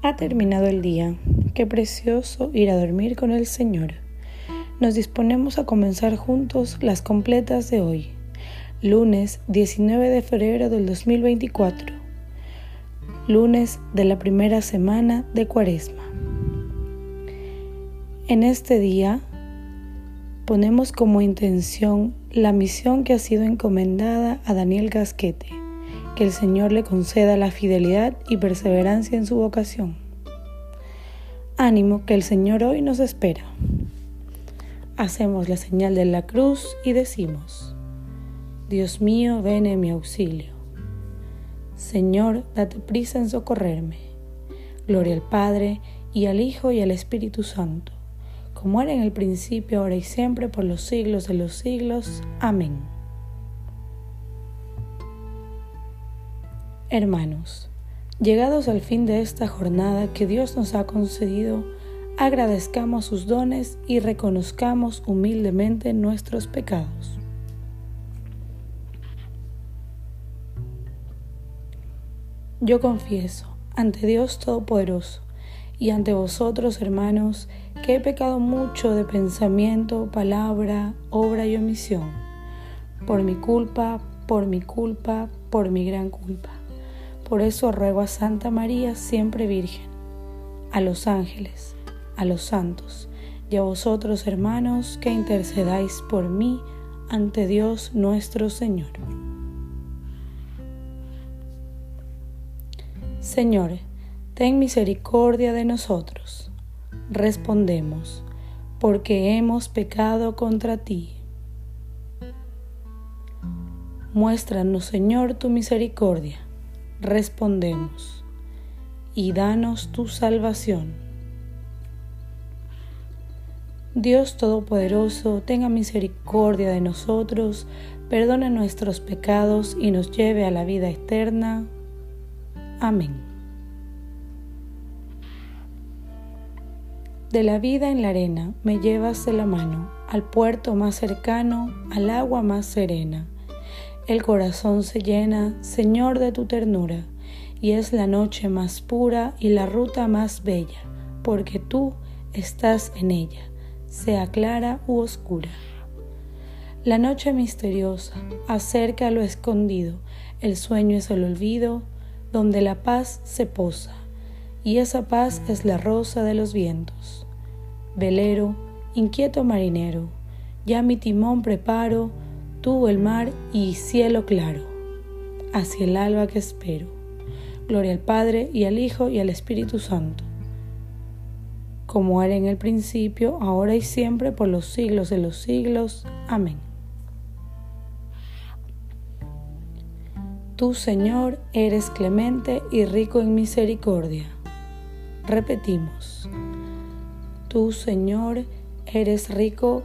Ha terminado el día. Qué precioso ir a dormir con el Señor. Nos disponemos a comenzar juntos las completas de hoy, lunes 19 de febrero del 2024, lunes de la primera semana de Cuaresma. En este día ponemos como intención la misión que ha sido encomendada a Daniel Gasquete que el Señor le conceda la fidelidad y perseverancia en su vocación. Ánimo que el Señor hoy nos espera. Hacemos la señal de la cruz y decimos, Dios mío, ven en mi auxilio. Señor, date prisa en socorrerme. Gloria al Padre, y al Hijo, y al Espíritu Santo, como era en el principio, ahora y siempre, por los siglos de los siglos. Amén. Hermanos, llegados al fin de esta jornada que Dios nos ha concedido, agradezcamos sus dones y reconozcamos humildemente nuestros pecados. Yo confieso ante Dios Todopoderoso y ante vosotros, hermanos, que he pecado mucho de pensamiento, palabra, obra y omisión, por mi culpa, por mi culpa, por mi gran culpa. Por eso ruego a Santa María, siempre Virgen, a los ángeles, a los santos y a vosotros, hermanos, que intercedáis por mí ante Dios nuestro Señor. Señor, ten misericordia de nosotros. Respondemos, porque hemos pecado contra ti. Muéstranos, Señor, tu misericordia respondemos, y danos tu salvación. Dios Todopoderoso, tenga misericordia de nosotros, perdone nuestros pecados y nos lleve a la vida eterna. Amén. De la vida en la arena me llevas de la mano, al puerto más cercano, al agua más serena el corazón se llena, Señor, de tu ternura, y es la noche más pura y la ruta más bella, porque tú estás en ella, sea clara u oscura. La noche misteriosa acerca lo escondido, el sueño es el olvido, donde la paz se posa, y esa paz es la rosa de los vientos. Velero, inquieto marinero, ya mi timón preparo, tú el mar y cielo claro, hacia el alba que espero. Gloria al Padre y al Hijo y al Espíritu Santo, como era en el principio, ahora y siempre, por los siglos de los siglos. Amén. Tú, Señor, eres clemente y rico en misericordia. Repetimos. Tú, Señor, eres rico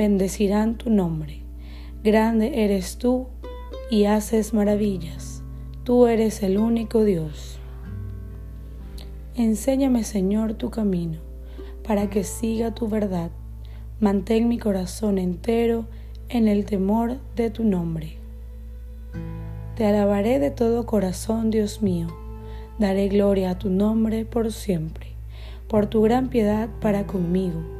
bendecirán tu nombre. Grande eres tú y haces maravillas. Tú eres el único Dios. Enséñame, Señor, tu camino, para que siga tu verdad. Mantén mi corazón entero en el temor de tu nombre. Te alabaré de todo corazón, Dios mío. Daré gloria a tu nombre por siempre, por tu gran piedad para conmigo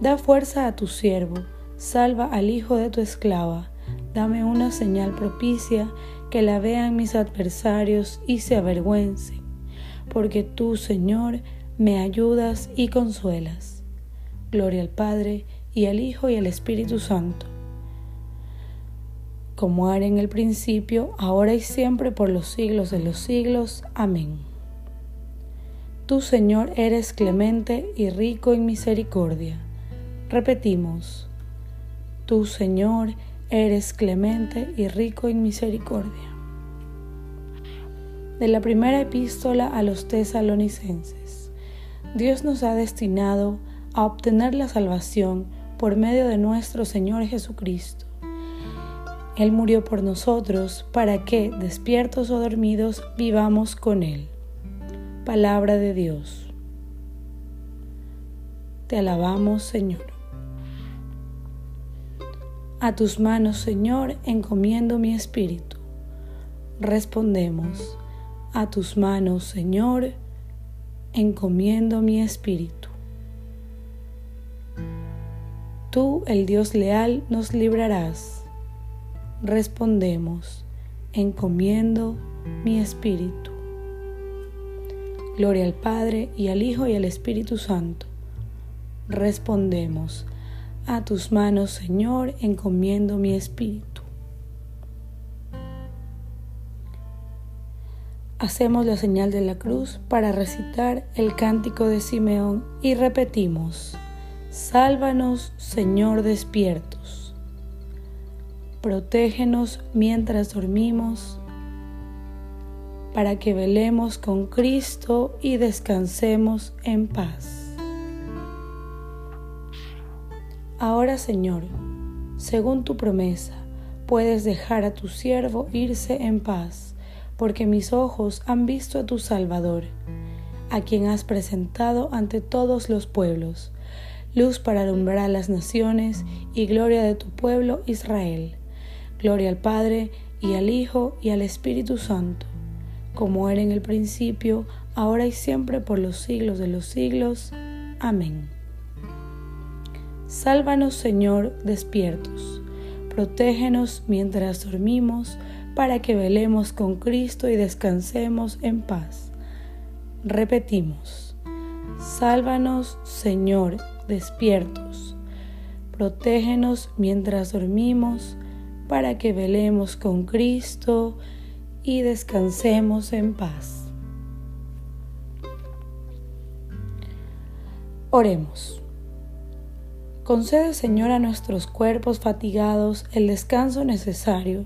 Da fuerza a tu siervo, salva al hijo de tu esclava, dame una señal propicia que la vean mis adversarios y se avergüencen, porque tú, Señor, me ayudas y consuelas. Gloria al Padre, y al Hijo, y al Espíritu Santo, como era en el principio, ahora y siempre, por los siglos de los siglos. Amén. Tú, Señor, eres clemente y rico en misericordia. Repetimos, Tú, Señor, eres clemente y rico en misericordia. De la primera epístola a los tesalonicenses, Dios nos ha destinado a obtener la salvación por medio de nuestro Señor Jesucristo. Él murió por nosotros para que, despiertos o dormidos, vivamos con Él. Palabra de Dios. Te alabamos, Señor. A tus manos, Señor, encomiendo mi espíritu. Respondemos, a tus manos, Señor, encomiendo mi espíritu. Tú, el Dios leal, nos librarás. Respondemos, encomiendo mi espíritu. Gloria al Padre y al Hijo y al Espíritu Santo. Respondemos, a tus manos, Señor, encomiendo mi espíritu. Hacemos la señal de la cruz para recitar el cántico de Simeón y repetimos, Sálvanos, Señor, despiertos. Protégenos mientras dormimos, para que velemos con Cristo y descansemos en paz. Ahora, Señor, según tu promesa, puedes dejar a tu siervo irse en paz, porque mis ojos han visto a tu Salvador, a quien has presentado ante todos los pueblos, luz para alumbrar a las naciones y gloria de tu pueblo Israel. Gloria al Padre y al Hijo y al Espíritu Santo, como era en el principio, ahora y siempre por los siglos de los siglos. Amén. Sálvanos, Señor, despiertos. Protégenos mientras dormimos, para que velemos con Cristo y descansemos en paz. Repetimos, sálvanos, Señor, despiertos. Protégenos mientras dormimos, para que velemos con Cristo y descansemos en paz. Oremos. Concede, Señor, a nuestros cuerpos fatigados el descanso necesario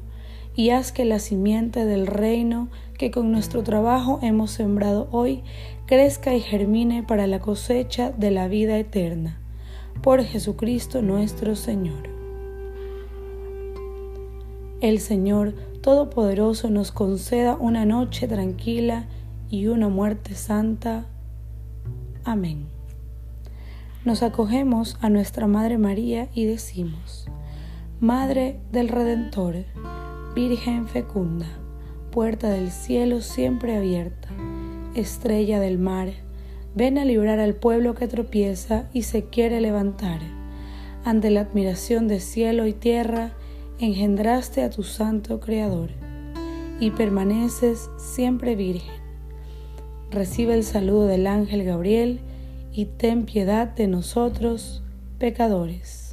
y haz que la simiente del reino que con nuestro trabajo hemos sembrado hoy crezca y germine para la cosecha de la vida eterna. Por Jesucristo nuestro Señor. El Señor Todopoderoso nos conceda una noche tranquila y una muerte santa. Amén nos acogemos a nuestra Madre María y decimos, Madre del Redentor, Virgen fecunda, puerta del cielo siempre abierta, estrella del mar, ven a librar al pueblo que tropieza y se quiere levantar. Ante la admiración de cielo y tierra, engendraste a tu santo Creador y permaneces siempre virgen. Recibe el saludo del ángel Gabriel, y ten piedad de nosotros, pecadores.